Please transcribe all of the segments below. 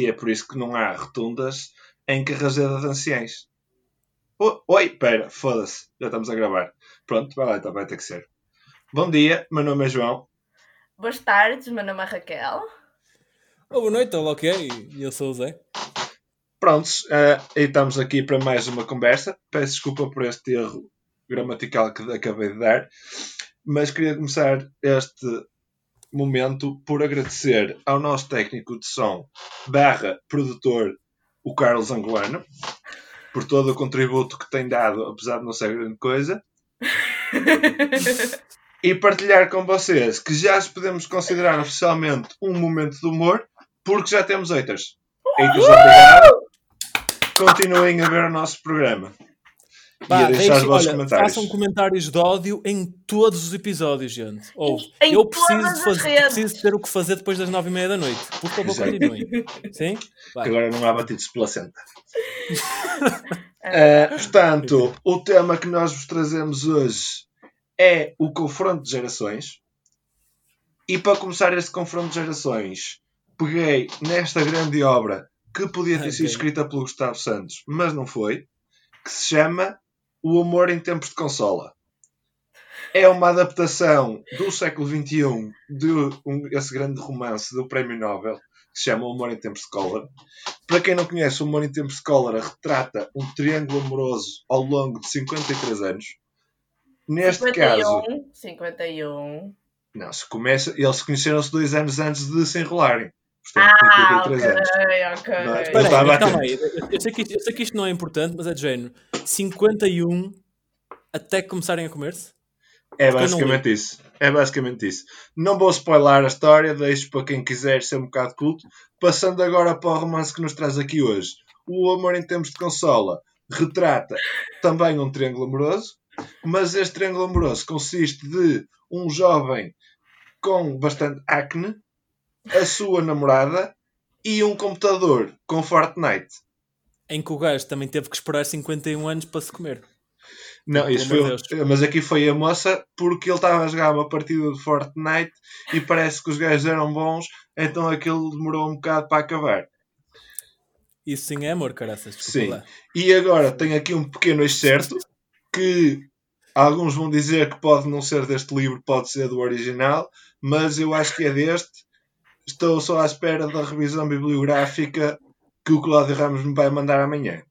e é por isso que não há rotundas em Carraseda de Anciães. O- Oi, pera, foda-se, já estamos a gravar. Pronto, vai lá, então vai ter que ser. Bom dia, meu nome é João. Boas tardes, meu nome é Raquel. Oh, boa noite, olá, ok? E eu sou o Zé. Prontos, eh, e estamos aqui para mais uma conversa. Peço desculpa por este erro gramatical que acabei de dar, mas queria começar este momento por agradecer ao nosso técnico de som barra produtor, o Carlos Angolano, por todo o contributo que tem dado, apesar de não ser grande coisa, e partilhar com vocês que já se podemos considerar oficialmente um momento de humor, porque já temos haters. Haters, obrigado. Continuem a ver o nosso programa. E Pá, vossos olha, comentários. façam comentários de ódio em todos os episódios, gente. Ouve, Em eu preciso, de fazer, preciso ter o que fazer depois das nove e meia da noite. Por favor, continuem. Sim? Vai. Que agora não há batidos de placenta. Eh, portanto, o tema que nós vos trazemos hoje é o confronto de gerações. E para começar este confronto de gerações, peguei nesta grande obra que podia ter sido escrita pelo Gustavo Santos, mas não foi, que se chama O Amor em Tempos de Consola. É uma adaptação do século XXI de um- esse grande romance do Prémio Nobel, que se chama O Amor em Tempos de Cólera. Para quem não conhece, O Amor em Tempos de Cólera retrata um triângulo amoroso ao longo de 53 anos. Neste caso, 51. 51. não, se começa, eles se conheceram-se dois anos antes de se enrolarem. Portanto, Ah, 53 ok, anos. ok. Não, Espera Eu calma aí. Sei, que isto, eu sei que isto não é importante, mas é de género. 51 até começarem a comer-se? É basicamente isso. É basicamente isso. Não vou spoiler a história, deixo para quem quiser ser um bocado culto. Passando agora para o romance que nos traz aqui hoje. O Amor em Tempos de Consola retrata também um triângulo amoroso, mas este triângulo amoroso consiste de um jovem com bastante acne, a sua namorada e um computador com Fortnite. Em que o gajo também teve que esperar 51 anos para se comer. Não, isso foi, mas aqui foi a moça porque ele estava a jogar uma partida de Fortnite e parece que os gajos eram bons, então aquilo demorou um bocado para acabar. Isso sim é amor, caraças. Sim. lá. E agora tem aqui um pequeno excerto que alguns vão dizer que pode não ser deste livro, pode ser do original, mas eu acho que é deste. Estou só à espera da revisão bibliográfica que o Cláudio Ramos me vai mandar amanhã.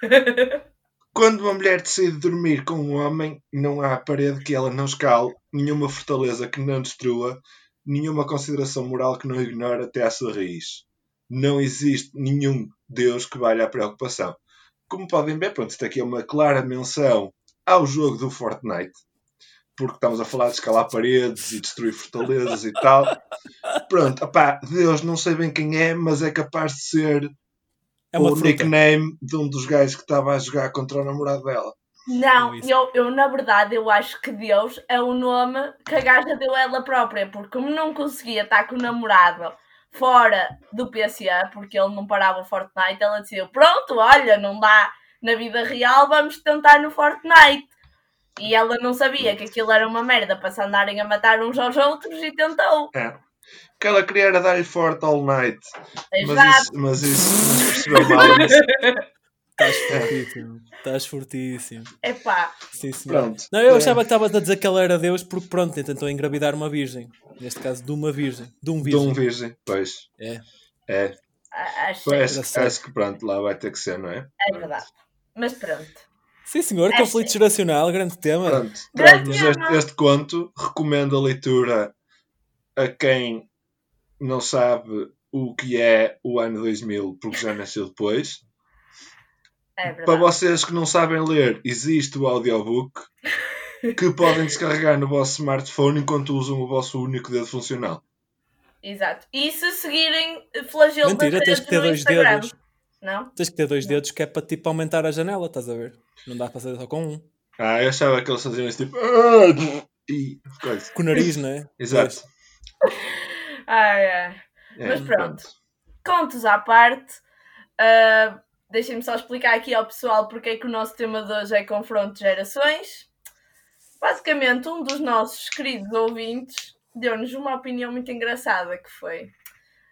Quando uma mulher decide dormir com um homem, não há parede que ela não escale, nenhuma fortaleza que não destrua, nenhuma consideração moral que não ignore até à sua raiz. Não existe nenhum Deus que valha a preocupação. Como podem ver, pronto, isto aqui é uma clara menção ao jogo do Fortnite, porque estamos a falar de escalar paredes e destruir fortalezas e tal. Pronto, opá, Deus não sei bem quem é, mas é capaz de ser É o fruta. nickname de um dos gajos que estava a jogar contra o namorado dela. Não, eu, eu na verdade eu acho que Deus é o nome que a gaja deu a ela própria, porque como não conseguia estar com o namorado fora do PCA, porque ele não parava o Fortnite, ela decidiu, pronto, olha, não dá na vida real, vamos tentar no Fortnite. E ela não sabia que aquilo era uma merda para se andarem a matar uns aos outros e tentou. É. O que ela queria era dar-lhe forte all night. Mas Exato. isso, mas isso mas percebeu mal. Mas, Estás fortíssimo. Estás fortíssimo. Epá, Sim, senhor. pronto. Não, eu É. achava que estavas a dizer que ele era Deus porque, pronto, tentou engravidar uma virgem. Neste caso, de uma virgem. De um De virgem. um virgem, pois. É. É. a- achei, Pois, acho que pronto, lá vai ter que ser, não é? é verdade. Mas pronto. Sim, senhor. É Conflito geracional, grande tema. Pronto, Grande traz-nos tema. este, este conto. Recomendo a leitura a quem não sabe o que é o ano 2000, porque já nasceu depois. É Para vocês que não sabem ler, existe o audiobook que podem descarregar no vosso smartphone enquanto usam o vosso único dedo funcional. Exato. E se seguirem flagelo Mentira, das tens que ter no dois Instagram? dedos. Não? Tens que ter dois dedos que é para tipo aumentar a janela, estás a ver? Não dá para fazer só com um. Ah, eu achava que eles faziam isso tipo. "Ah", E coisa. Com o nariz, não é? Exato. Ai, ai. É, Mas pronto. Contos à parte. ah, Deixem-me só explicar aqui ao pessoal porque é que o nosso tema de hoje é confronto de gerações. Basicamente, um dos nossos queridos ouvintes deu-nos uma opinião muito engraçada que foi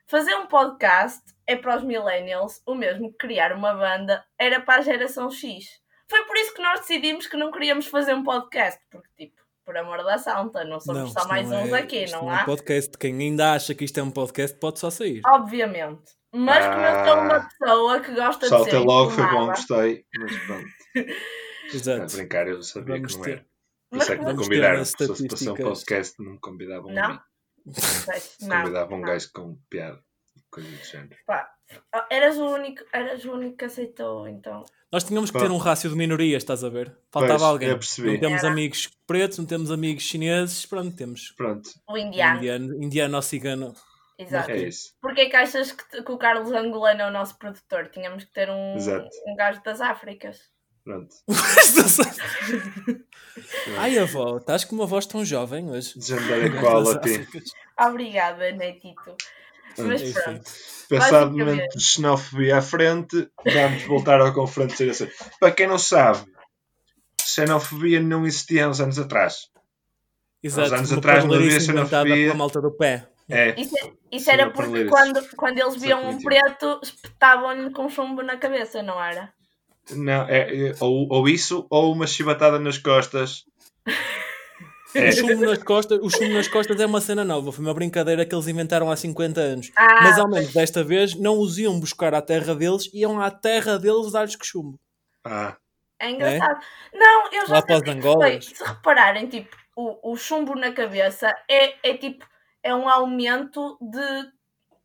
fazer um podcast é para os millennials o mesmo que criar uma banda era para a geração X. Foi por isso que nós decidimos que não queríamos fazer um podcast, porque tipo, por amor da santa, não somos só isto mais não uns é- aqui, isto não é um há? podcast. Quem ainda acha que isto é um podcast pode só sair. Obviamente. Mas como eu sou uma Ah. pessoa que gosta Só de ser até logo, foi bom, gostei. Mas pronto, a Exato. brincar, eu sabia Vamos que não ter- era. Por Mas isso é que me convidaram. Se fosse para ser um podcast, não me convidavam a Não? Convidavam um não. gajo com piada. Coisa do género. Pá, eras o único, eras o único que aceitou, então. Nós tínhamos que Pá. ter um rácio de minorias, estás a ver? Faltava Pois, alguém. eu percebi. Não temos Era. amigos pretos, não temos amigos chineses, pronto, temos Pronto, O indiano. indiano, indiano ou cigano. Exato. é isso. Porquê que achas que, que o Carlos Angolano é o nosso produtor? Tínhamos que ter um, Exato. um gajo das Áfricas. Pronto. Ai, avó, estás com uma voz tão jovem hoje. Gender Equality. Obrigada, Netito. Mas Enfim. pronto. Passado momento de xenofobia à frente, vamos voltar ao confronto de. Para quem não sabe, xenofobia não existia há uns anos atrás. Exato, anos uma atrás não havia xenofobia. pela malta do pé. É, Isso, isso Sim, era porque quando, quando eles viam um preto, espetavam-lhe com chumbo na cabeça, não era? Não, é, é ou, ou isso, ou uma chibatada nas costas. É. O chumbo nas costas, o chumbo nas costas é uma cena nova, foi uma brincadeira que eles inventaram há 50 anos. Ah, Mas ao menos desta vez não os iam buscar à terra deles, iam à terra deles dar-lhes com chumbo. Ah, É engraçado. Não, eu já Lá para reparei. Se repararem, tipo, o, o chumbo na cabeça é, é tipo, é um aumento de,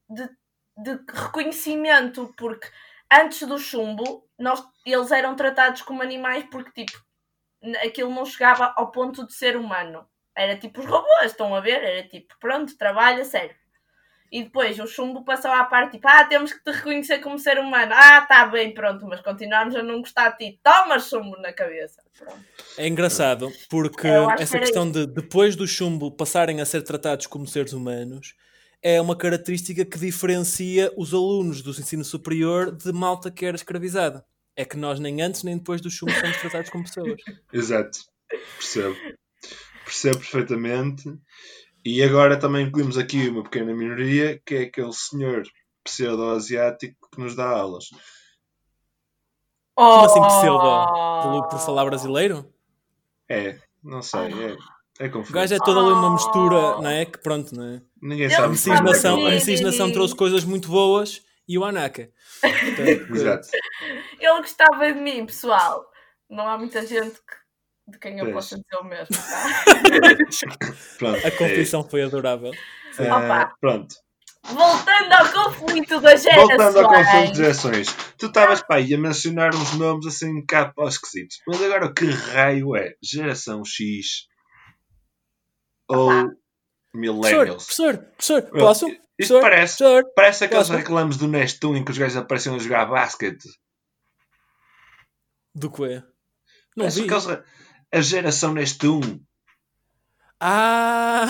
de, de reconhecimento, porque antes do chumbo, nós, eles eram tratados como animais porque, tipo, aquilo não chegava ao ponto de ser humano. Era tipo os robôs, estão a ver? Era tipo, pronto, trabalha, sério. E depois o chumbo passou à parte, tipo, ah, temos que te reconhecer como ser humano. Ah, tá bem, pronto, mas continuamos a não gostar de ti. Toma chumbo na cabeça. Pronto. É engraçado, porque que essa era questão de depois do chumbo passarem a ser tratados como seres humanos é uma característica que diferencia os alunos do ensino superior de malta que era escravizada. É que nós nem antes nem depois do chumbo somos tratados como pessoas. exato. Percebo. Percebo perfeitamente. E agora também incluímos aqui uma pequena minoria, que é aquele senhor pseudo-asiático que nos dá aulas. Como assim Oh! pseudo? Pelo- Por falar brasileiro? É, não sei, é, é O confuso. gajo é toda ali uma mistura, não é? Que pronto, não é? Ninguém A sabe. miscigenação, a é. miscigenação trouxe coisas muito boas e o Anaka. Portanto, Exato. Ele gostava de mim, pessoal. Não há muita gente que- de quem eu Pois. possa dizer o mesmo, tá? Pronto, A é confissão foi adorável. Ah, pronto. Voltando ao conflito das gerações. Voltando ao confronto de gerações. Tu estavas para aí a mencionar uns nomes assim um bocado para os esquisitos. Mas agora que raio é? Geração X ou Professor, Millennials? professor, professor, Well, posso? Isto Professor, parece, professor. parece aqueles posso? reclames do Nestum em que os gajos apareciam a jogar basquete. Do quê? Não Parece vi. aqueles A geração Nestum. Ah!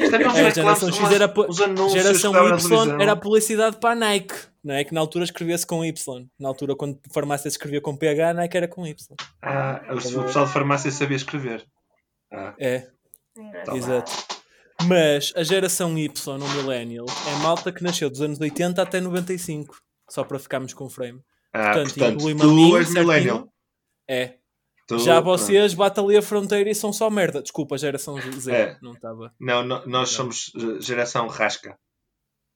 Uns É, a reclames, geração X era os anúncios Geração Y era a publicidade para a Nike. Não é que na altura escrevia-se com Y. Na altura, quando farmácia se escrevia com PH, a Nike era com Y. Ah, o o pessoal de farmácia sabia escrever. Ah, É, exato. Mas a geração Y, o Millennial, é malta que nasceu dos anos 80 até 95. Só para ficarmos com o frame. ah, Portanto, portanto, inclui-me a tu mim, és millennial. É. Tu- Já vocês batem ali a fronteira e são só merda. Desculpa, geração Z. É. Não estava. Não, no- nós somos eh, geração rasca.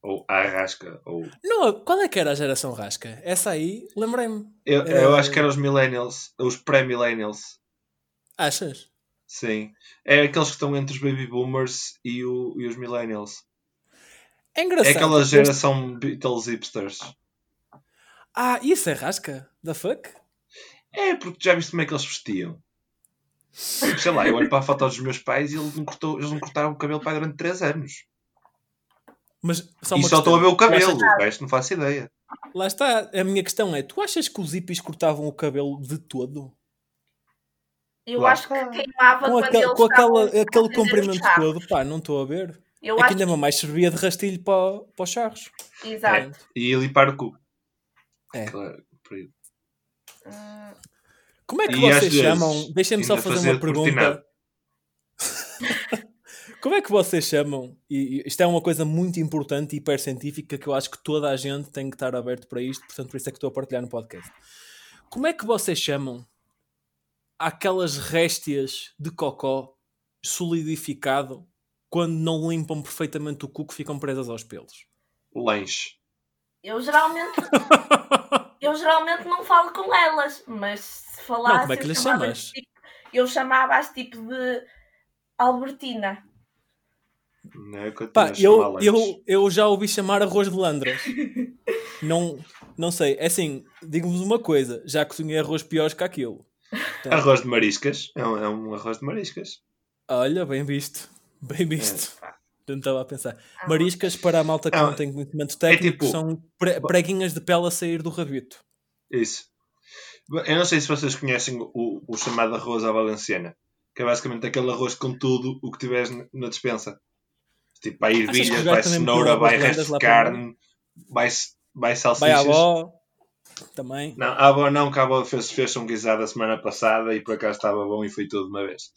Ou arrasca. Ou... Não, qual é que era a geração rasca? Essa aí, lembrei-me. Eu, É. eu acho que eram os millennials. Os pré-millennials. Achas? Sim. É aqueles que estão entre os baby boomers e, o- e os millennials. É engraçado. É aquela Este- geração Beatles hipsters. Ah, isso é rasca? The fuck? É, porque já viste como é que eles vestiam? Sei lá, eu olho para a foto dos meus pais e eles não, cortou- eles não cortaram o cabelo para durante 3 anos. Mas só e só estou a ver o cabelo, o resto não faço ideia. Lá está. A minha questão é: tu achas que os hippies cortavam o cabelo de todo? Eu Lá acho que queimava Com, com aquela, aquele comprimento todo? Pá, não estou a ver. Eu é que acho ainda mais servia de rastilho para, para os charros. Exato. E limpar o cu. É. Claro. Hum, Como é que E vocês chamam? Deixem-me só fazer fazer uma pergunta. Como é que vocês chamam? E e isto é uma coisa muito importante e hipercientífica que eu acho que toda a gente tem que estar aberto para isto, portanto, por isso é que estou a partilhar no podcast. Como é que vocês chamam aquelas réstias de cocó solidificado quando não limpam perfeitamente o cu que ficam presas aos pelos? Lanche. Eu geralmente, eu geralmente não falo com elas, mas se falasse. Não, como é que eu lhe chamava-lhe chamas? Tipo, eu chamava-as tipo de Albertina. Não é que eu Pá, eu, eu, eu já ouvi chamar arroz de landras. não, não sei, é assim, digo-vos uma coisa, já cozinhei arroz piores que aquilo. Portanto, Arroz de mariscas. É um, é um arroz de mariscas. Olha, bem visto, bem visto. É. Não estava a pensar. Mariscas, para a malta que É, não tem conhecimento técnico, tipo- são pre- preguinhas de pele a sair do rabito. Isso. Eu não sei se vocês conhecem o, o chamado arroz à valenciana. Que é basicamente aquele arroz com tudo o que tiveres na- despensa. Tipo, vai que ervilhas, vai cenoura, vai resto de carne, vai, vai Vai salsichas. avó, também. Não, a avó não, que a avó fez, fez um guisado a semana passada e por acaso estava bom e foi tudo de uma vez.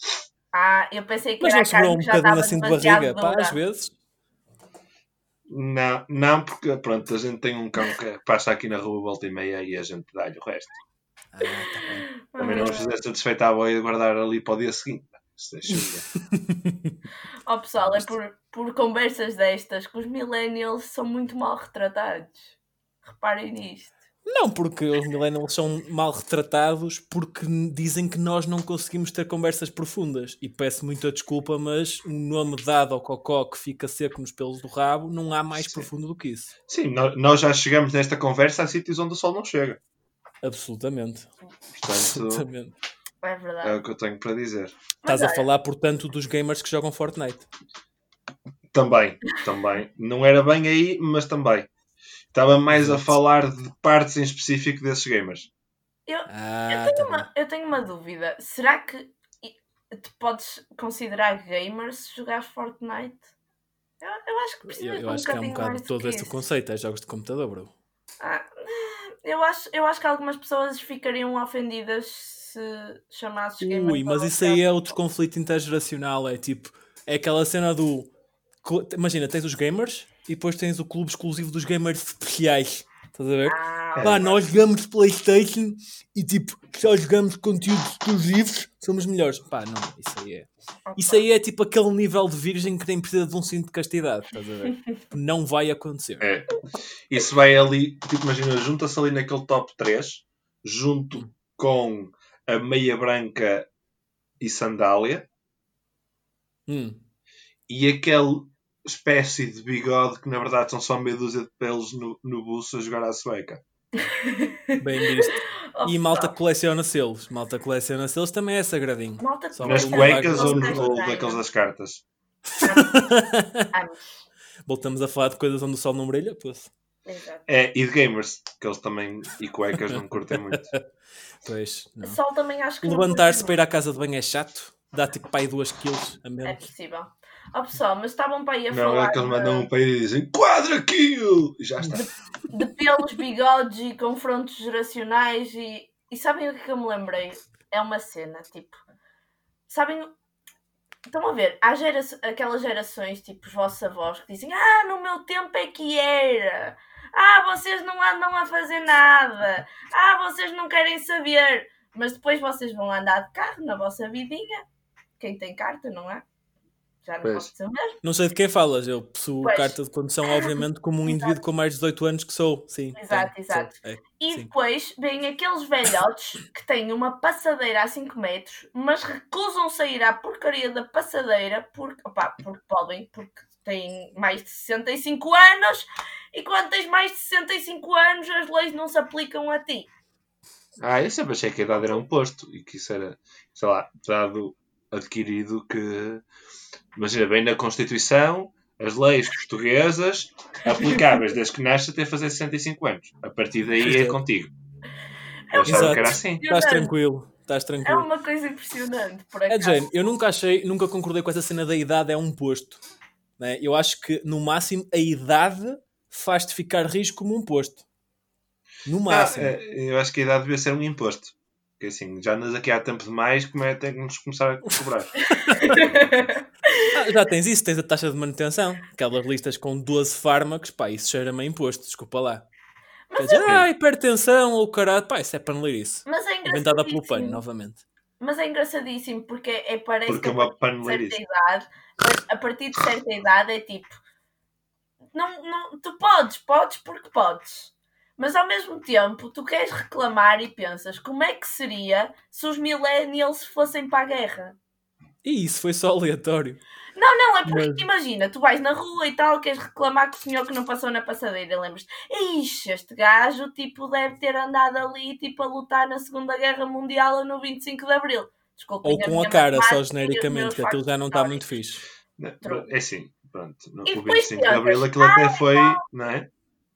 Ah, eu pensei que Mas era não a carne sobrou um que já bocadinho estava assim de barriga, pá, às vezes. Não, não, porque pronto, a gente tem um cão que passa aqui na rua volta e meia e a gente dá-lhe o resto. Ah, tá bem. Também não vamos fazer satisfeita à avó e guardar ali para o dia seguinte. É. Ó pessoal, é por, por conversas destas que os millennials são muito mal retratados. Reparem nisto. Não, porque os millennials são mal retratados porque dizem que nós não conseguimos ter conversas profundas. E peço muita desculpa, mas um nome dado ao cocó que fica seco nos pelos do rabo não há mais Sim. profundo do que isso. Sim, nó- nós já chegamos nesta conversa a sítios onde o sol não chega. Absolutamente. Portanto, Absolutamente. É é verdade. o que eu tenho para dizer. Estás a falar, portanto, dos gamers que jogam Fortnite. Também, também. Não era bem aí, mas também. Estava mais a falar de partes em específico desses gamers. Eu, Ah, eu, tenho tá uma, eu tenho uma dúvida. Será que te podes considerar gamer se jogares Fortnite? Eu, eu acho que precisas Eu, eu um acho que é um bocado todo o isso. conceito, é jogos de computador, bro. Ah, eu, acho, eu acho que algumas pessoas ficariam ofendidas se chamasses gamer. Ui, mas isso aí é outro conflito intergeracional. É tipo, é aquela cena do. Imagina, tens os gamers e depois tens o clube exclusivo dos gamers especiais. Estás a ver? Ah, Pá, nós jogamos PlayStation e tipo, só jogamos conteúdos exclusivos, somos melhores. Pá, não, isso aí é. Isso aí é tipo aquele nível de virgem que nem precisa de um cinto de castidade. Estás a ver? Não vai acontecer. É. Isso vai ali, tipo, imagina, junta-se ali naquele top 3, junto com a meia branca e sandália, Hum. e aquele espécie de bigode que na verdade são só meia dúzia de pelos no, no buço a jogar à sueca. Bem visto. Oh, E malta coleciona selos. Malta que coleciona selos também é sagradinho. malta que Só Nas cuecas ou, no- ou daqueles das cartas? Voltamos a falar de coisas onde o sol não brilha, pois. É, e de gamers, que eles também, e cuecas não curtem muito. Pois, não. Sol também acho que Levantar-se para ir à casa de banho é chato. Dá tipo pai 2 quilos a É menos. possível. Ó pessoal, mas estavam para aí a Não falar é que eles de- mandam um para aí e dizem quadra kill! E já está. de pelos, bigodes e confrontos geracionais e, e sabem o que é que eu me lembrei? É uma cena, tipo, sabem, estão a ver, há gera aquelas gerações, tipo os vossos avós, que dizem, ah, no meu tempo é que era, ah, vocês não andam a fazer nada, ah, vocês não querem saber, mas depois vocês vão andar de carro na vossa vidinha, quem tem carta, não é? Já não Pois. posso dizer o mesmo. Não sei de quem falas, eu possuo Pois. carta de condução, obviamente, como um indivíduo com mais de 18 anos que sou. Sim. Exato, tenho, exato. sou, é. E Sim. depois vêm aqueles velhotes que têm uma passadeira a 5 metros, mas recusam sair à porcaria da passadeira porque, opá, porque podem, porque têm mais de 65 anos e quando tens mais de 65 anos as leis não se aplicam a ti. Ah, eu sempre achei que a idade era um posto e que isso era, sei lá, dado adquirido que, imagina, bem na Constituição, as leis portuguesas aplicáveis desde que nasce até fazer 65 anos. A partir daí é contigo. Eu achava Exato. que era assim. Estás tranquilo. Estás É tranquilo. uma coisa impressionante, por É acaso. de género, eu nunca achei, nunca concordei com essa cena da idade é um posto. né? Eu acho que, no máximo, a idade faz-te ficar rijo como um posto. No Ah, máximo. eh, eu acho que a idade devia ser um imposto. Porque assim, já andas aqui há tempo demais, como é tem que nos começar a cobrar. Ah, já tens isso, tens a taxa de manutenção. Aquelas listas com 12 fármacos, pá, isso cheira-me a imposto, desculpa lá. Quer dizer, ah, hipertensão ou caralho, pá, isso é paneleirice. Mas é Inventada pelo pano, novamente. Mas é engraçadíssimo porque é, parece Porque que é a partir de certa idade, a partir de certa idade é tipo, não, não, tu podes, podes porque podes. Mas ao mesmo tempo, tu queres reclamar e pensas como é que seria se os millennials fossem para a guerra? E isso foi só aleatório. Não, não, é porque Mas- imagina, tu vais na rua e tal, queres reclamar com o senhor que não passou na passadeira, lembras-te? Ixi, este gajo, tipo, deve ter andado ali, tipo, a lutar na Segunda Guerra Mundial ou no 25 de Abril. Desculpem, Ou com a cara, só genericamente, que aquilo já não está muito fixe. Não. É assim, pronto. No, E o depois 25 de Abril aquilo até foi, não é?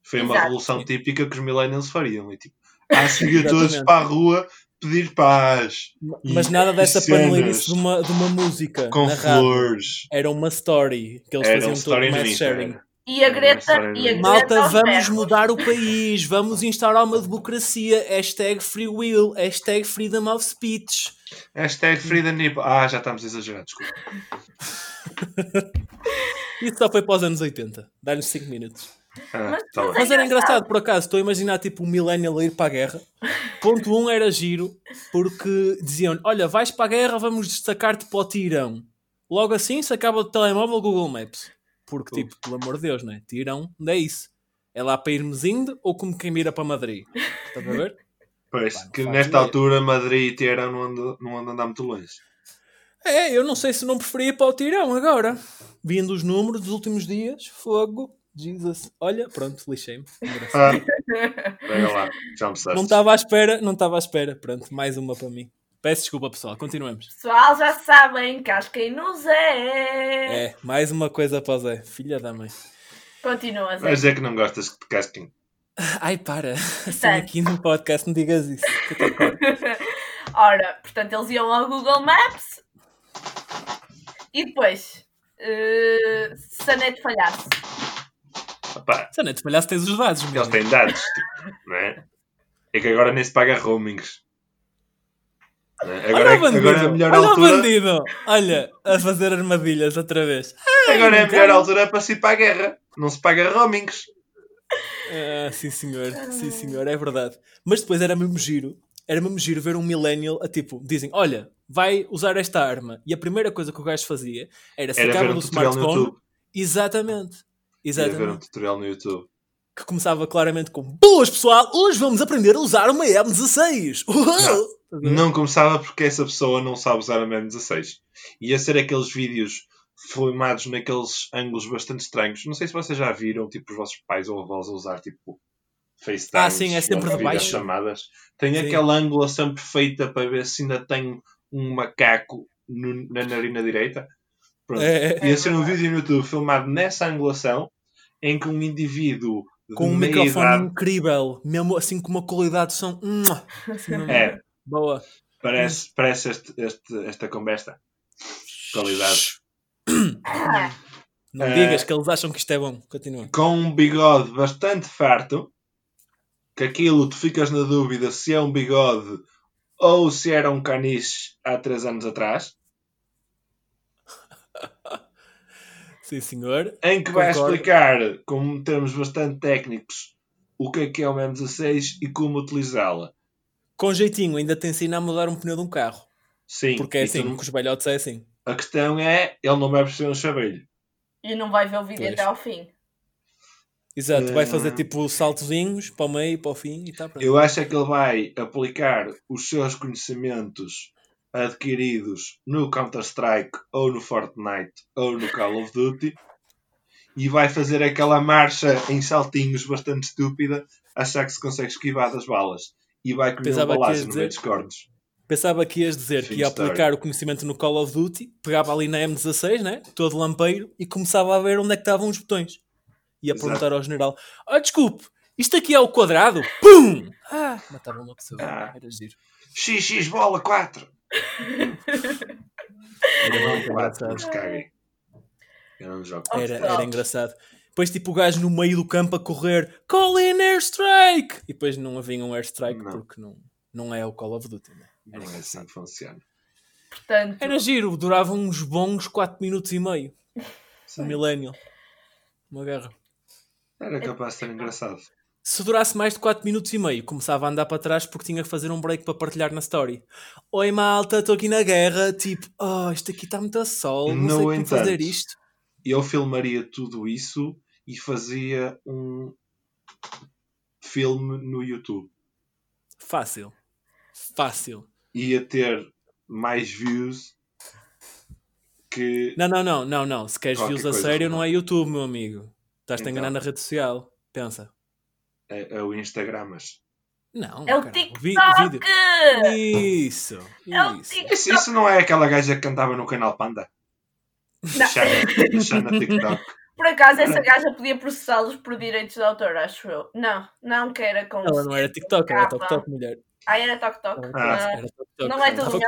Foi uma Exato. revolução típica que os millennials fariam. E, tipo, ah, seguir todos para a rua pedir paz. E- Mas nada e dessa cenas paneleirice de uma, de uma música Com flores. Era uma story que eles Era um faziam todo no mass sharing. era. E a Greta, e a? Greta Malta, vamos mudar o país, vamos instaurar uma democracia. Hashtag free will, hashtag freedom of speech. Hashtag Nip. Ah, já estamos a exagerar, desculpa. Isso só foi para os anos 80. Dá-lhes 5 minutos. Ah, Mas- tá mas. Mas era engraçado. por acaso. Estou a imaginar tipo um millennial a ir para a guerra. Ponto 1 um era giro, porque diziam olha, vais para a guerra, vamos destacar-te para o tirão. Logo assim, se acaba o telemóvel Google Maps. Porque, tipo, pelo amor de Deus, não é? Tirão, não é isso. É lá para irmos indo ou como quem mira para Madrid? Estás a ver? Pois, Pá, que nesta ideia. altura Madrid e Teherão não andam não andam a andar muito longe. É, eu não sei se não preferia ir para o tirão agora. Vindo os números dos últimos dias, fogo, Jesus. Olha, pronto, lixei-me. Engraçado. Ah, pega lá, já me Não estava à espera, não estava à espera. Pronto, mais uma para mim. Peço desculpa, pessoal. Continuemos. Pessoal, já sabem, casquem-nos é. É, mais uma coisa para o Zé. Filha da mãe. Continua, Zé. Vais dizer que não gostas de casting. Ai, para. Assim aqui no podcast não digas isso. Ora, portanto, eles iam ao Google Maps e depois, eh, se a net falhasse, Opá, Se a net falhasse, tens os dados. eles mesmo. têm dados, tipo, não é? É que agora nem se paga roamings. É? Agora, Olha é, bandido. agora é a melhor Olha altura. bandido. Olha, a fazer armadilhas outra vez. Agora é a Ai, melhor altura para se ir para a guerra. Não se paga roamings. Ah, sim, senhor. Sim, senhor. É verdade. Mas depois era mesmo giro. Era mesmo giro ver um millennial a tipo, dizem, olha, vai usar esta arma. E a primeira coisa que o gajo fazia era um do smartphone. YouTube. Exatamente. Ver um tutorial no YouTube. Que começava claramente com Boas pessoal, hoje vamos aprender a usar uma M16. Uau! Não começava porque essa pessoa não sabe usar a M16. Ia ser aqueles vídeos filmados naqueles ângulos bastante estranhos. Não sei se vocês já viram, tipo, os vossos pais ou avós a usar, tipo, FaceTime. Ah, sim, é sempre de baixo. chamadas. Tem Sim. aquela angulação perfeita para ver se ainda tem um macaco no- na narina direita. Pronto. É, Ia ser um vídeo no YouTube filmado nessa angulação em que um indivíduo de com um microfone idade incrível, mesmo assim com uma qualidade de som. assim, é, Boa. parece, parece este, este- esta conversa. Qualidade. Não É. digas que eles acham que isto é bom. Continua. Com um bigode bastante farto, que aquilo tu ficas na dúvida se é um bigode ou se era um caniche há 3 anos atrás, Sim, senhor. em que vai Concordo. explicar, com termos bastante técnicos, o que é que é uma M16 e como utilizá-la. Com jeitinho, ainda te ensina a mudar um pneu de um carro. Sim, Porque é tu assim, não- com os velhotes é assim. a questão é, ele não vai perceber um chaveiro. e não vai ver o vídeo Pois. até ao fim. Exato, vai fazer Hum. tipo saltozinhos para o meio, para o fim e está pronto. Eu acho é que ele vai aplicar os seus conhecimentos adquiridos no Counter-Strike ou no Fortnite ou no Call of Duty e vai fazer aquela marcha em saltinhos bastante estúpida, achar que se consegue esquivar das balas e vai comer Pensava um que balaço no meio dos cornos. Pensava que ias dizer Fim que ia história. aplicar o conhecimento no Call of Duty, pegava ali na M16, né? todo lampeiro, e começava a ver onde é que estavam os botões. Ia Exato. perguntar ao general: Ah, desculpe, isto aqui é o quadrado? Pum! Ah, matava uma pessoa. Ah. Era giro. XX bola 4! Era Não, muito 4, engraçado. mas caguem. Eu não jogo. Era, pessoal. era engraçado. Depois, tipo, o gajo no meio do campo a correr, Call in airstrike! E depois não havia um airstrike Não. porque não, não é o Call of Duty, né? Não é assim que funciona. Portanto, Era giro, durava uns bons 4 minutos e meio. Sim. Um millennial. Uma guerra. Era capaz de ser engraçado. Se durasse mais de 4 minutos e meio, começava a andar para trás porque tinha que fazer um break para partilhar na story. Oi malta, estou aqui na guerra. Tipo, oh, isto aqui está muito a sol, não No sei como fazer isto. Eu filmaria tudo isso e fazia um filme no YouTube. Fácil. Fácil. Ia ter mais views que. Não, não, não, não, não. Se queres views a sério, não é YouTube, meu amigo. Estás-te a enganar Então. na rede social. Pensa. É, é o Instagram, mas. Não, é o caralho, TikTok! vi- vídeo. Isso. É o Isso. TikTok! Isso, isso não é aquela gaja que cantava no canal Panda? Não. Xana, TikTok. Por acaso, essa gaja podia processá-los por direitos de autor, acho eu. Não, não que era com. Ela não era TikTok, era. TokTok, mulher. Ah, era Tok Tok. Era Ah. Ah, era TokTok. não é tudo.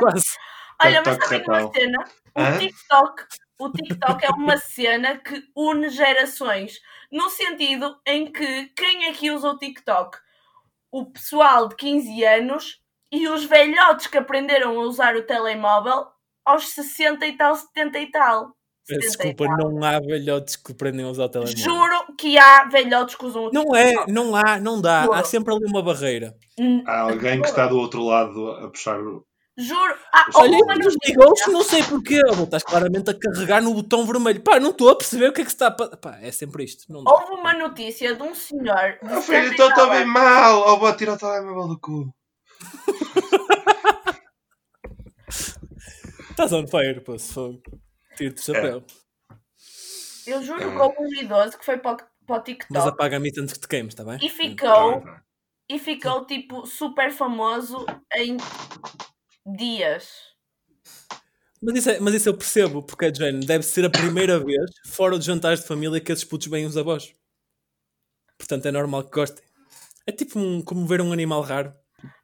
Olha, mas TikTok também uma cena. O? TikTok, o TikTok é uma cena que une gerações. No sentido em que quem é que usa o TikTok? O pessoal de 15 anos e os velhotes que aprenderam a usar o telemóvel aos 60 e tal, 70 e tal. Peço 70 e Desculpa, tal. não há velhotes que aprendem a usar o telemóvel. Juro que há velhotes que usam o Não é, não há, não dá. Juro. Há sempre ali uma barreira. Hum, Há alguém que está do outro lado a puxar o. Juro. Ah, Olha, notícia. desligou-se, não sei porquê. Estás claramente a carregar no botão vermelho. Pá, não estou a perceber o que é que se está Pá, é sempre isto. Houve uma notícia de um senhor. de Oh, 70 filho, estou a bem mal! Ou vou tirar o telemóvel do cu. Estás on fire, pô, se fogo. Tiro-te o chapéu. Eu juro É. que houve um idoso que foi para o, para o TikTok Mas apaga-me antes que te queimes, está bem? e ficou, Tá, tá. e ficou tipo super famoso em dias. Mas isso, é- mas isso eu percebo, porque é género, deve ser a primeira vez, fora de jantares de família, que esses putos veem os avós. Portanto, é normal que gostem. É tipo um, como ver um animal raro.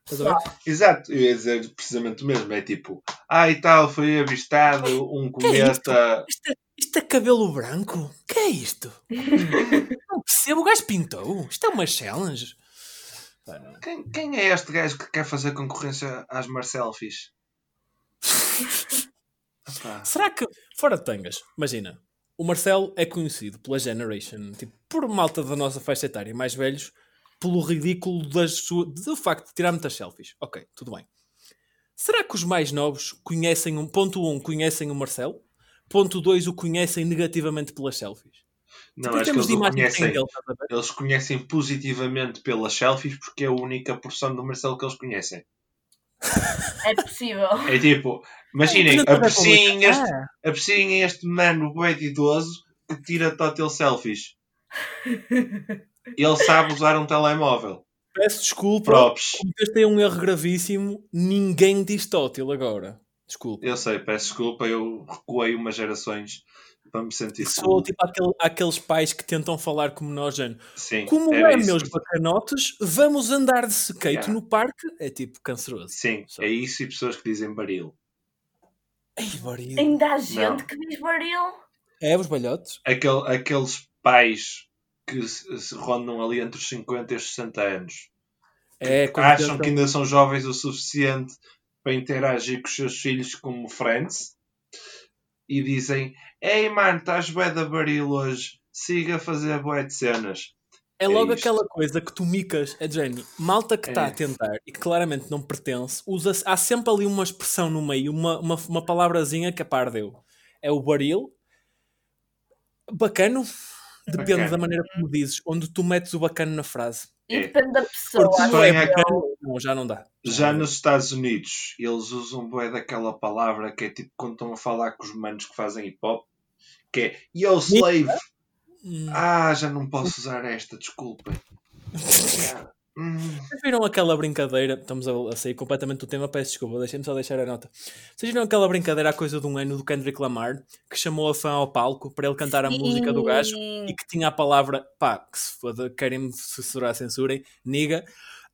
Estás a ver? Exato, eu ia dizer precisamente o mesmo. É tipo, ah e tal, foi avistado um Que é isto? cometa. Isto é, isto é cabelo branco? que é isto? não percebo, o gajo pintou. Isto é uma challenge. Quem, quem é este gajo que quer fazer concorrência às Marcelfies? Epá, Será que, fora de tangas, imagina, o Marcelo é conhecido pela Generation, tipo, por malta da nossa faixa etária, mais velhos, pelo ridículo das sua, do facto de tirar muitas selfies. Ok, tudo bem. Será que os mais novos conhecem, um, ponto 1, um, conhecem o Marcelo? Ponto 2, o conhecem negativamente pelas selfies? Não, Tipo, acho que eles conhecem. dele? Eles conhecem positivamente pelas selfies porque é a única porção do Marcelo que eles conhecem. É possível. É tipo, imaginem, apreciem este, Ah, apreciem este mano bué de idoso que tira total selfies. Ele sabe usar um telemóvel. peço desculpa, Props. cometeste aí um erro gravíssimo, ninguém diz tótil agora. Desculpa. Eu sei, peço desculpa, eu recuei umas gerações para me sentir Sou cool. tipo aquele- aqueles pais que tentam falar como nós, género. Sim, Como é, isso. meus bacanotes, vamos andar de skate Yeah. no parque? É tipo canceroso. Sim, Só. é isso e pessoas que dizem baril. Ei, baril. Ainda há gente Não. que diz baril. É, os balhotes? Aquele, aqueles pais que se, se rondam ali entre os 50 e os 60 anos. É, quando Acham tentam- que ainda são jovens o suficiente para interagir com os seus filhos como friends e dizem Ei mano, estás bué da baril hoje, siga a fazer bué de cenas. É logo é aquela coisa que tu micas, é género, malta que está É. a tentar e que claramente não pertence, usa há sempre ali uma expressão no meio, uma, uma, uma palavrazinha que a par deu. É o baril. Bacano. Depende Bacano. da maneira como dizes, onde tu metes o bacano na frase. E É. depende da pessoa. Porque não é já não dá. Já nos Estados Unidos, eles usam bué daquela palavra que é tipo quando estão a falar com os manos que fazem hip hop, que é Yo slave. Hum. Ah, já não posso usar esta, desculpem. Hum, Vocês viram aquela brincadeira? Estamos a, sair completamente do tema, peço desculpa, deixem-me só deixar a nota. Vocês viram aquela brincadeira há coisa de um ano do Kendrick Lamar que chamou a fã ao palco para ele cantar a música do gajo Sim. e que tinha a palavra, pá, que se foda, querem censurar, censurem, niga,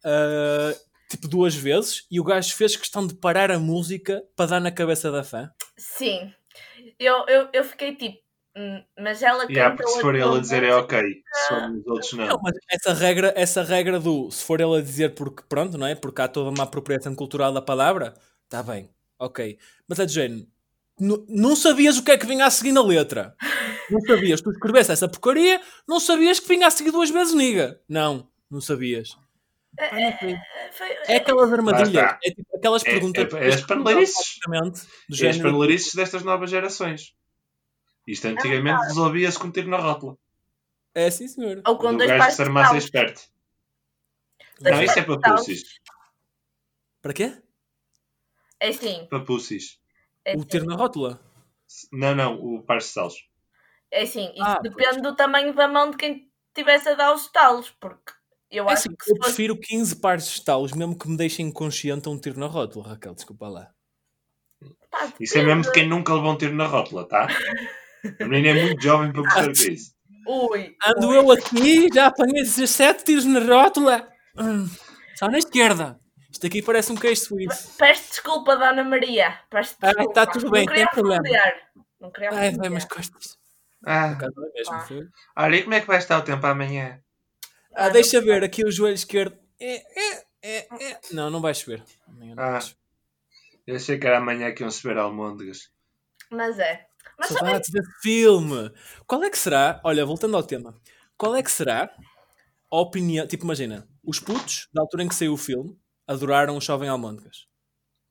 ah, tipo duas vezes e o gajo fez questão de parar a música para dar na cabeça da fã. Sim. Eu, eu, eu fiquei tipo. Hum, Mas ela canta. yeah, porque se for ele a dizer é ok, se formos os outros não. Não, mas essa regra, essa regra do se for ele a dizer porque pronto, não é? Porque há toda uma apropriação cultural da palavra, Está bem, ok. Mas é de género. Não sabias o que é que vinha a seguir na letra. Não sabias. Tu escrevesse essa porcaria, não sabias que vinha a seguir duas vezes niga. Não, não sabias. Ah, não sei. Foi- É aquelas armadilhas. está. É tipo aquelas É- perguntas. é- é as paneleirices. É as género. panelarices destas novas gerações. Isto antigamente resolvia-se com tiro na rótula. É sim, senhor. Ou com Do dois pares de armasse saltos. esperto. Dois Não, isso é para pussies. Para quê? É sim. Para pussies. É O sim. tiro na rótula. Não, não, o par de salos. É assim, isso Ah, depende do tamanho da mão de quem estivesse a dar os talos, porque eu É acho assim, que eu fosse... prefiro 15 pares de estalos, mesmo que me deixem inconsciente a um tiro na rótula, Raquel. Desculpa lá. Pá, Isso é mesmo de quem nunca levou um tiro na rótula, tá? O menino é muito jovem para perceber o que é isso. Ui, Ando eu aqui, já apanhei 17 tiros na rótula. Hum, só na esquerda. Isto aqui parece um queijo suíço. Peço desculpa, Dona Maria. Peço Ah, desculpa. tá tudo bem, Não queria tem problema. Não queria Ai, umas costas. Ah, é mesmo, foi? olha, e como é que vai estar o tempo amanhã? Ah, deixa ver, aqui o joelho esquerdo. É, é, é, é. Não, não vai chover. Amanhã não Ah. vai chover. Eu achei que era amanhã que iam se ver almôndegas. Mas é. Mas também Saudades desse filme. Qual é que será? Olha, voltando ao tema. Qual é que será a opinião? Tipo, imagina, os putos, da altura em que saiu o filme, adoraram o Jovem Almôndegas.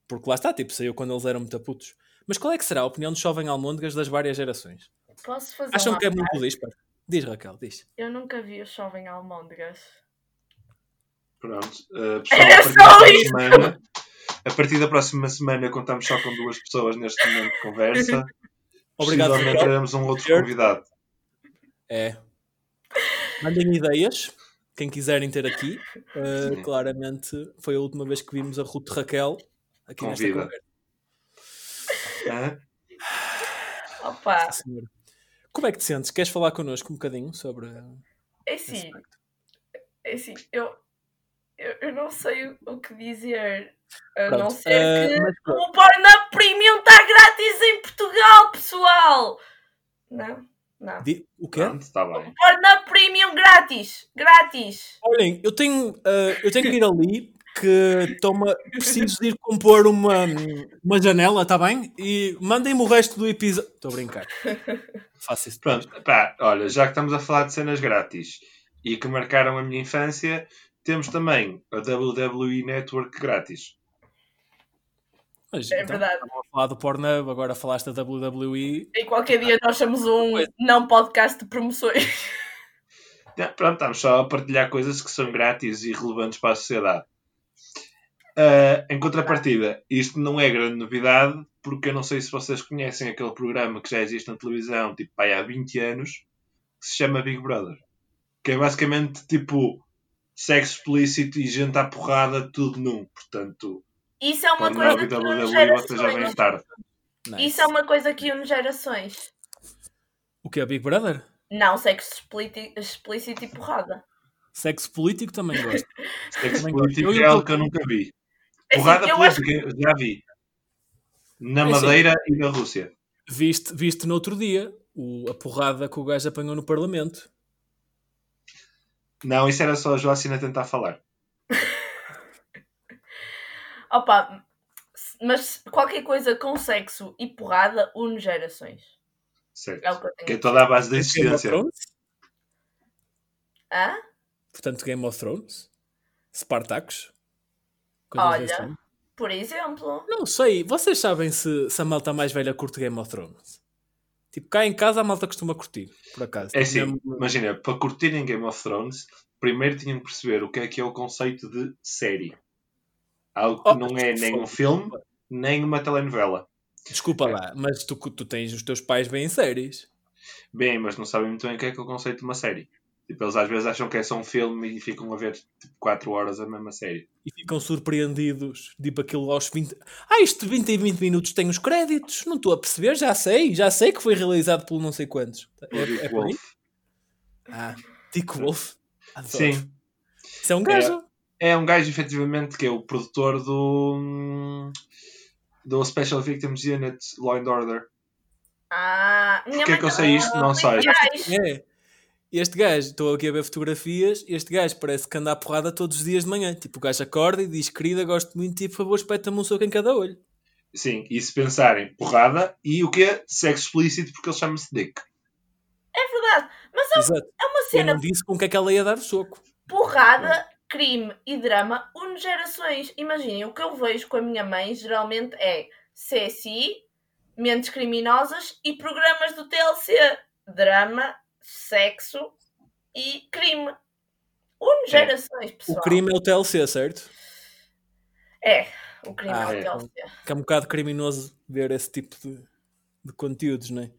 Porque lá está, tipo, saiu quando eles eram muito putos. Mas qual é que será a opinião do Jovem Almôndegas das várias gerações? posso fazer Acham uma... que é muito disparo? Diz, Raquel, diz. Eu nunca vi o Jovem Almôndegas. Pronto. Uh, pessoal, Era a partir só da próxima isso! semana, a partir da próxima semana contamos só com duas pessoas neste momento de conversa. Obrigado, Raquel. teremos um outro convidado. É. Mandem ideias, quem quiserem ter aqui. Uh, Sim. claramente foi a última vez que vimos a Ruth Raquel aqui nesta Convida. conversa. Hã? Opa, Sim, senhor. Como é que te sentes? Queres falar connosco um bocadinho sobre é aspecto? é assim, eu, eu, eu não sei o- o que dizer. A Pronto, não ser eh, que mas o Pornhub Premium está grátis em Portugal, pessoal! Não, não. Di- O quê? Pronto, está bem. Pornhub Premium grátis! Grátis! Olhem, eu tenho, uh, eu tenho que ir ali que toma, preciso de ir compor uma, uma janela, está bem? E mandem-me o resto do episódio. Estou a brincar. Faço isso. Pronto, pá, olha, já que estamos a falar de cenas grátis e que marcaram a minha infância, temos também a WWE Network grátis. Mas, É então, verdade. estava a falar do Pornhub, agora falaste da WWE. E qualquer dia nós somos um Pois. não podcast de promoções. É, pronto, estamos só a partilhar coisas que são grátis e relevantes para a sociedade. Ah, em contrapartida, isto não é grande novidade, porque eu não sei se vocês conhecem aquele programa que já existe na televisão, tipo, há 20 anos, que se chama Big Brother. Que é basicamente tipo sexo explícito e gente à porrada, tudo num. Portanto, Isso é uma coisa que une gerações. tarde. Nice. Isso é uma coisa que une gerações. O que é Big Brother? Não, sexo explícito e porrada. Sexo político também gosto. Sexo Também político gosto. É algo que eu nunca vi. É assim, Porrada acho política, já vi. Na É assim. Madeira e na Rússia. Viste, viste no outro dia o, a porrada que o gajo apanhou no Parlamento. Não, isso era só a Joacina tentar falar. Opa, mas qualquer coisa com sexo e porrada une gerações. Certo. É o que eu Que é tenho. toda a base da Game of existência. Thrones? Hã? Portanto, Game of Thrones? Spartacus? Olha. género. Por exemplo. Não sei. Vocês sabem se, se a malta mais velha curte Game of Thrones? Tipo, cá em casa a malta costuma curtir, por acaso. É Tipo, assim, mesmo- imagina, para curtirem Game of Thrones, primeiro tinham que perceber o que é que é o conceito de série. Algo que Oh, não é nem um filme, nem uma telenovela. Desculpa lá, mas tu, tu tens os teus pais bem séries. Bem, mas não sabem muito bem o que é que é o conceito de uma série. Tipo, eles às vezes acham que é só um filme e ficam a ver tipo 4 horas a mesma série. E ficam surpreendidos. Tipo aquilo aos 20. Ah, isto de 20 em 20 minutos tem os créditos. Não estou a perceber, já sei. Já sei que foi realizado pelo não sei quantos. É, Dick é por aí? Wolf. Ah, Dick Wolf. Adoro. Sim. Isso é um gajo. É um gajo, efetivamente, que é o produtor do. hum, do Special Victims Unit Law and Order. Ah, Porquê mãe que eu sei isto? Não sei. É. Este gajo, estou aqui a ver fotografias, este gajo parece que anda à porrada todos os dias de manhã. Tipo, o gajo acorda e diz, querida, gosto muito de ti, por favor, espeta-me um soco em cada olho. Sim, e se pensarem porrada e o quê? Sexo explícito porque ele chama-se Dick. É verdade. Mas é, Exato. é uma Eu cena não disse com que é que ela ia dar o soco. porrada, crime e drama une gerações. Imaginem, o que eu vejo com a minha mãe geralmente é CSI, mentes criminosas e programas do TLC. Drama, sexo e crime. Une gerações, pessoal. O crime é o TLC, certo? É, o crime Ah, é é. o TLC. Que é um bocado criminoso ver esse tipo de, de conteúdos, não é?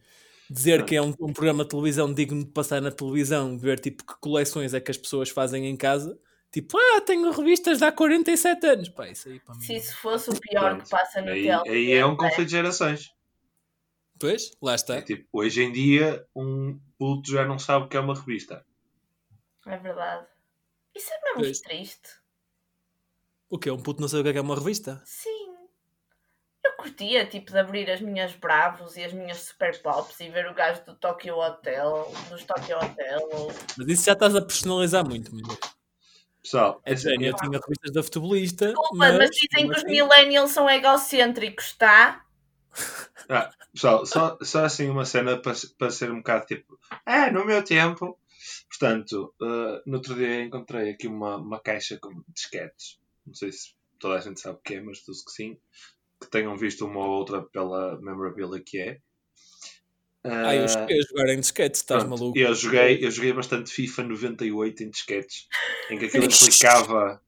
Dizer que é um, um programa de televisão digno de passar na televisão, ver tipo que coleções é que as pessoas fazem em casa. Tipo, ah, tenho revistas de há 47 anos. Pá, isso aí para mim. Se isso fosse o pior Pronto. que passa no Aí, TLC. aí é um conflito de gerações. Pois, lá está. É tipo, hoje em dia, um puto já não sabe o que é uma revista. É verdade. Isso é mesmo Pois. triste. O quê? Um puto não sabe o que é que é uma revista? Sim. Eu curtia, tipo, de abrir as minhas Bravos e as minhas Super Pops e ver o gajo do Tokyo Hotel, dos Tokyo Hotel. Mas isso já estás a personalizar muito, meu Deus. Pessoal, É sério, eu tinha revistas da futebolista. Desculpa, mas, dizem que mas os assim, millennials são egocêntricos, tá? Ah, pessoal, só, só assim uma cena para, para ser um bocado tipo. É, no meu tempo. Portanto, eh, no outro dia encontrei aqui uma, uma caixa com disquetes. Não sei se toda a gente sabe o que é, mas todos que sim. Que tenham visto uma ou outra pela memorabilia que é. Ah, eu Eh, cheguei a jogar em disquete, estás Pronto, maluco? Eu joguei, eu joguei bastante FIFA 98 em disquetes, em que aquilo implicava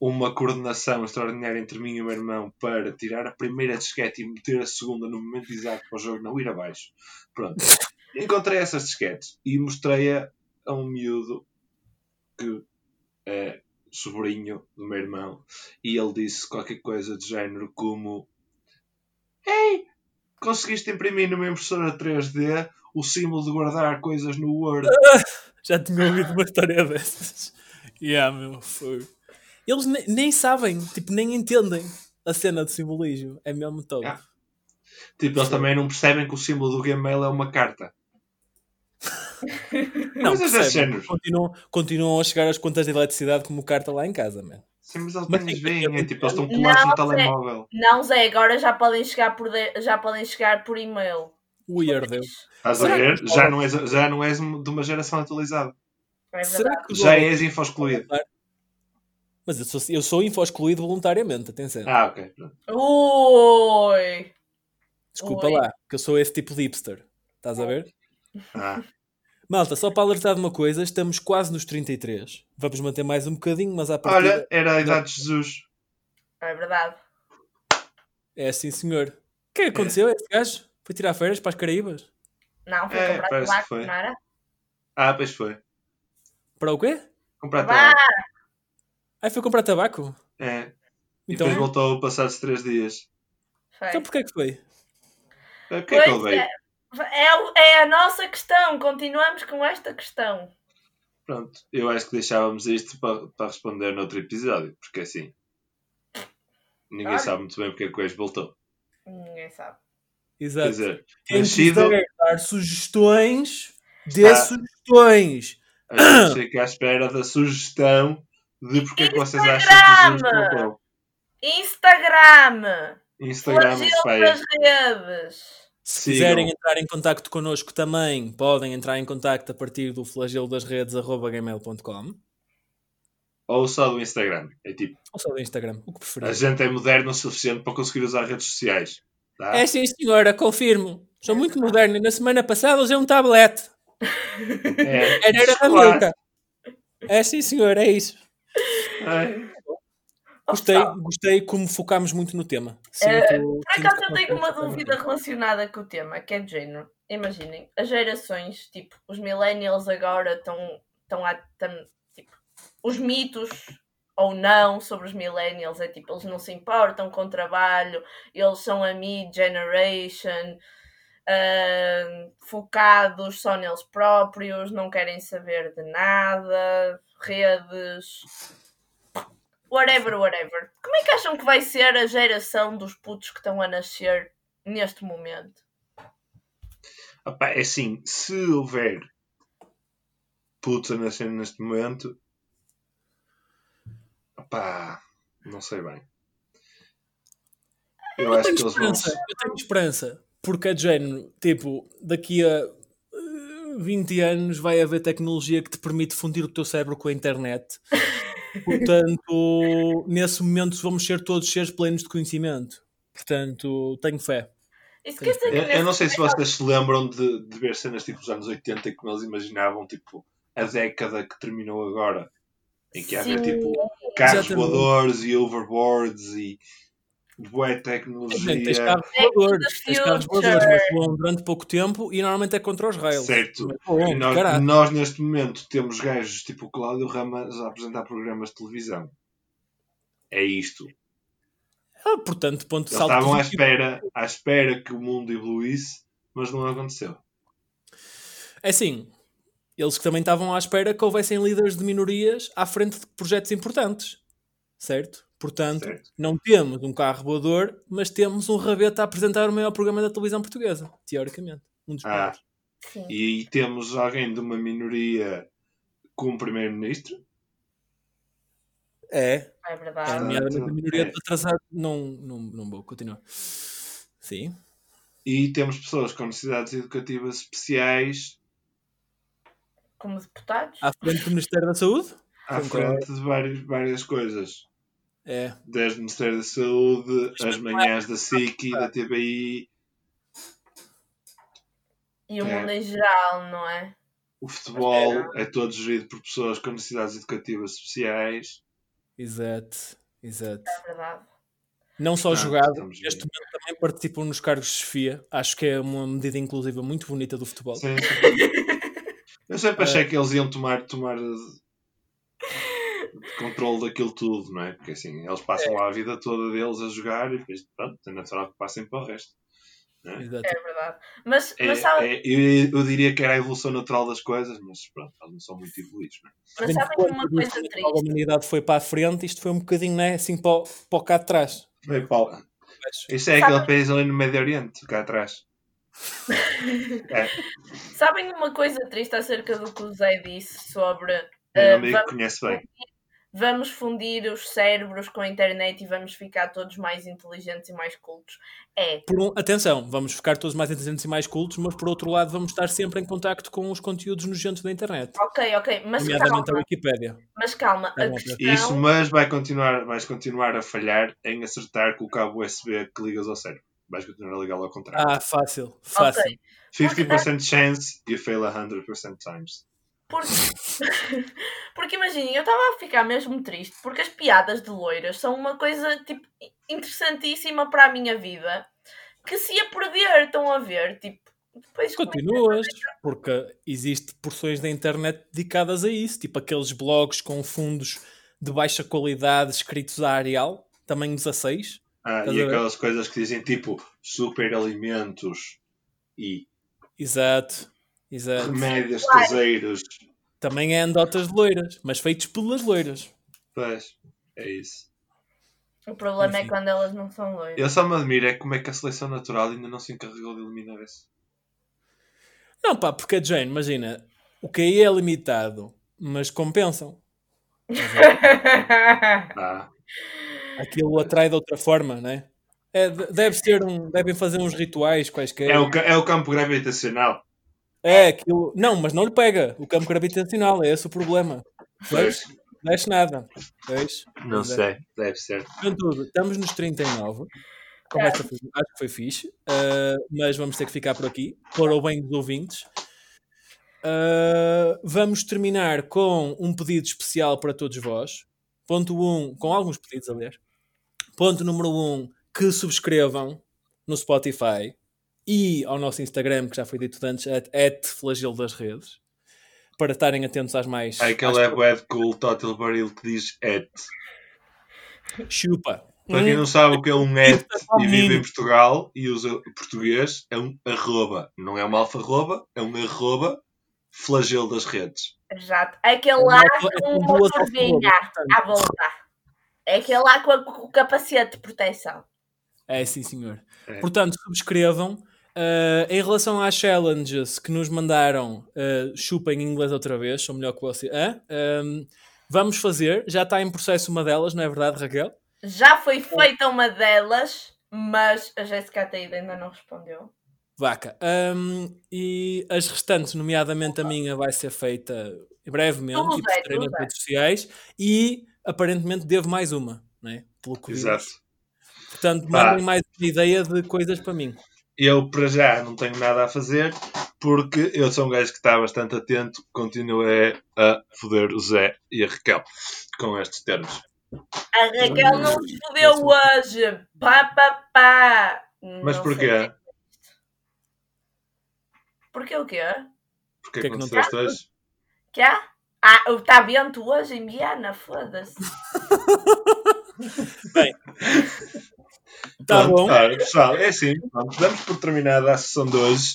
uma coordenação extraordinária entre mim e o meu irmão para tirar a primeira disquete e meter a segunda no momento exato para o jogo não ir abaixo. Pronto. Encontrei essas disquetes e mostrei-a a um miúdo que é sobrinho do meu irmão e ele disse qualquer coisa de género como Ei, conseguiste imprimir numa impressora 3D o símbolo de guardar coisas no Word. Já tinha ouvido uma história dessas. Yeah, meu, foi. Eles ne- nem sabem, tipo, nem entendem a cena de simbolismo. É mesmo todo. Yeah. Tipo, eles também não percebem que o símbolo do Gmail é uma carta. Não, percebem. Continuam, continuam a chegar as contas de eletricidade como carta lá em casa, man. Sim, mas eles Mas veem, é tipo, eles estão colados no Zé. telemóvel. Não, Zé, agora já podem chegar por, de- já podem chegar por e-mail. Weird. Estás a ver? Já não, és, já não és de uma geração atualizada. É Já és info excluído. Mas eu sou, eu sou info excluído voluntariamente, atenção. Ah, ok. Ui! Desculpa oi. lá, que eu sou esse tipo de hipster. Estás a ver? Ah, Malta, só para alertar de uma coisa, estamos quase nos 33. Vamos manter mais um bocadinho, mas à partida olha, era a idade de Jesus. É verdade. é assim, senhor. O que é que aconteceu? Esse gajo foi tirar férias para as Caraíbas? Não, foi É, comprar tabaco, não era? Ah, pois foi. Para o quê? Comprar tabaco. Ah, foi comprar tabaco? É. E Então, depois voltou passados três dias. Foi. então porquê que foi? Que é que ele veio? é. É, é a nossa questão. Continuamos com esta questão. Pronto, eu acho que deixávamos isto para, para responder noutro episódio, porque assim. Ninguém Olha. sabe muito bem porque é que o gajo voltou. Ninguém sabe. Quer Exato. dizer, Quem nascido, quiser dar sugestões, dê Está- sugestões. a gente fica à espera da sugestão de porque é que vocês acham que Instagram! Jesus. Instagram! Instagram, das redes! Se Sigam. quiserem entrar em contacto connosco também, podem entrar em contacto a partir do flagelo das redes arroba gmail.com Ou só do Instagram. É tipo, ou só do Instagram, o que a preferir. gente é moderno o suficiente para conseguir usar redes sociais. Tá? É sim, senhora, confirmo. Sou muito moderno e na semana passada usei um tablet. É, Era, era da. Milka. É sim, senhor, é isso. Gostei, gostei como focámos muito no tema. Sinto- Por acaso eu tenho uma dúvida relacionada com o tema, que é de género. Imaginem, as gerações, tipo, os millennials agora estão estão a. tão, tipo, os mitos ou não sobre os millennials é tipo, eles não se importam com o trabalho, eles são a mid-generation, ah, focados só neles próprios, não querem saber de nada, redes, whatever, whatever. Como é que acham que vai ser a geração dos putos que estão a nascer neste momento? Opá, é assim, se houver putos a nascer neste momento, opá, não sei bem. Eu, Eu acho tenho que eles vão. esperança, eu tenho esperança, porque é de género, tipo, daqui a eh, 20 anos vai haver tecnologia que te permite fundir o teu cérebro com a internet. Portanto, nesse momento vamos ser todos seres plenos de conhecimento. Portanto, tenho fé. Que Eu, eu não sei se vocês se lembram de, de ver cenas tipo dos anos 80 e como eles imaginavam tipo a década que terminou agora. Em que ia haver Sim. tipo carros Exatamente. voadores e overboards e boa tens tecnologia. carros Back to voadores, tens carros voadores, mas voam durante pouco tempo e normalmente é contra os rails. Certo. E nós, nós, neste momento temos gajos tipo o Cláudio Ramos a apresentar programas de televisão. É isto. Ah, portanto, ponto de Eles salto estavam à espera, à espera que o mundo evoluísse, mas não aconteceu. É assim, eles que também estavam à espera que houvessem líderes de minorias à frente de projetos importantes. Certo? Portanto, Certo. não temos um carro voador, mas temos um rabeta a apresentar o maior programa da televisão portuguesa. Teoricamente. Um dos Ah. E temos alguém de uma minoria como primeiro-ministro. É, É é verdade. nomeadamente a minoria É. de atrasado. Não, não, não vou continuar. Sim. E temos pessoas com necessidades educativas especiais Como deputados. À frente do Ministério da Saúde? à Concordo. frente de várias, várias coisas. É. Desde o Ministério da Saúde, Isto as é- manhãs da SIC e da TBI, E o É. mundo em geral, não é? o futebol é todo gerido por pessoas com necessidades educativas especiais. Exato. Exato. É verdade. Não só Portanto, jogado, neste momento também participam nos cargos de chefia. Acho que é uma medida inclusiva muito bonita do futebol. Sim, sim. Eu sempre achei que eles iam tomar, tomar eh, controle daquilo tudo, não é? Porque assim, eles passam lá a vida toda deles a jogar e depois, pronto, é natural que passem para o resto. Exato. É verdade. Mas, É, mas, sabe, é- eu, eu diria que era a evolução natural das coisas, mas pronto, eles não são muito evoluídos, não é? mas sabem uma coisa triste? A humanidade foi para a frente, isto foi um bocadinho, né? Assim, para o, para o cá de trás. Bem, Paulo, isso é Sabe- aquele país ali no Médio Oriente, cá atrás. É, Sabem uma coisa triste acerca do que o Zé disse sobre meu eh, amigo vamos, conhece bem. Vamos fundir os cérebros com a internet e vamos ficar todos mais inteligentes e mais cultos? É, Por um- atenção, vamos ficar todos mais inteligentes e mais cultos, mas por outro lado vamos estar sempre em contacto com os conteúdos nojentos da internet. ok, ok, mas Nomeadamente a calma, Wikipédia. mas calma, Tá a questão... Isso, mas vai continuar, vais continuar a falhar em acertar com o cabo USB que ligas ao cérebro. Vais continuar a ligá-lo ao contrário. Ah, fácil, fácil. Ok, 50% chance, you fail 100% times. Porque, porque imaginem, eu estava a ficar mesmo triste porque as piadas de loiras são uma coisa tipo, interessantíssima para a minha vida que se ia perder, estão a ver? Tipo, depois Continuas, porque existe porções da internet dedicadas a isso, tipo aqueles blogs com fundos de baixa qualidade escritos a Arial, tamanho 16. Ah, Estás e a aquelas coisas que dizem tipo super alimentos e Exato, exato. remédios caseiros. Também é andotas de loiras, mas feitos pelas loiras. Pois, é isso. O problema é Enfim. quando elas não são loiras. Eu só me admiro é como é que a seleção natural ainda não se encarregou de eliminar isso. Não, pá, porque a Jane, imagina, o QI é limitado, mas compensam. Ah, Aquilo atrai de outra forma, né? É, de- deve ser um, devem fazer uns rituais quaisquer. é, o, é o campo gravitacional. É, aquilo. Não, mas não lhe pega. O campo gravitacional, é esse o problema. Pois, Não desce nada. Não é. sei, deve ser. Contudo, estamos nos 39. Conversa foi, acho que foi fixe. uh, mas vamos ter que ficar por aqui. Para o bem dos ouvintes. Uh, vamos terminar com um pedido especial para todos vós. Ponto 1, um, com alguns pedidos, aliás. Ponto número 1, um, que subscrevam no Spotify e ao nosso Instagram, que já foi dito antes, at, at flagelo das redes, para estarem atentos às mais. Há aquele é de cool Total Barril que diz et. às- Chupa. Para quem não sabe o que é um et é e vive em. Portugal e usa português, é um arroba. Não é uma alfarroba, é um arroba flagelo das redes. Exato. Aquele lá com uma alfarrobas, portanto. à volta. É aquele lá com, a- com o capacete de proteção. É, sim, senhor. É. Portanto, subscrevam. Uh, em relação às challenges que nos mandaram, uh, chupem em inglês outra vez, sou melhor que você. Hã? Um, vamos fazer, já está em processo uma delas, não é verdade, Raquel? Já foi feita uma delas Mas a Jéssica Ataída ainda não respondeu. Vaca. Hum, e as restantes, nomeadamente a minha, vai ser feita brevemente Tudo e postarei nas redes sociais. E aparentemente devo mais uma, né? Pelo que Exato. Portanto, mandem mais uma ideia de coisas para mim. Eu, para já, não tenho nada a fazer porque eu sou um gajo que está bastante atento, continuei a foder o Zé e a Raquel com estes termos. A Raquel não se fodeu hoje. Pá, pá, pá. Mas Não porquê? sei. Porquê o quê? Porquê Que que é que não te foste hoje? Quê? Ah, está vento hoje em Viana, foda-se. Tá Pronto, bom. olha, pessoal, é assim, pronto, damos por terminada a sessão de hoje.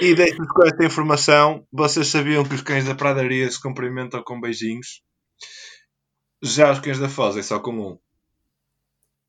E deixo-vos com esta informação. Vocês sabiam que os cães da pradaria se cumprimentam com beijinhos? Já os cães da Foz é só com um.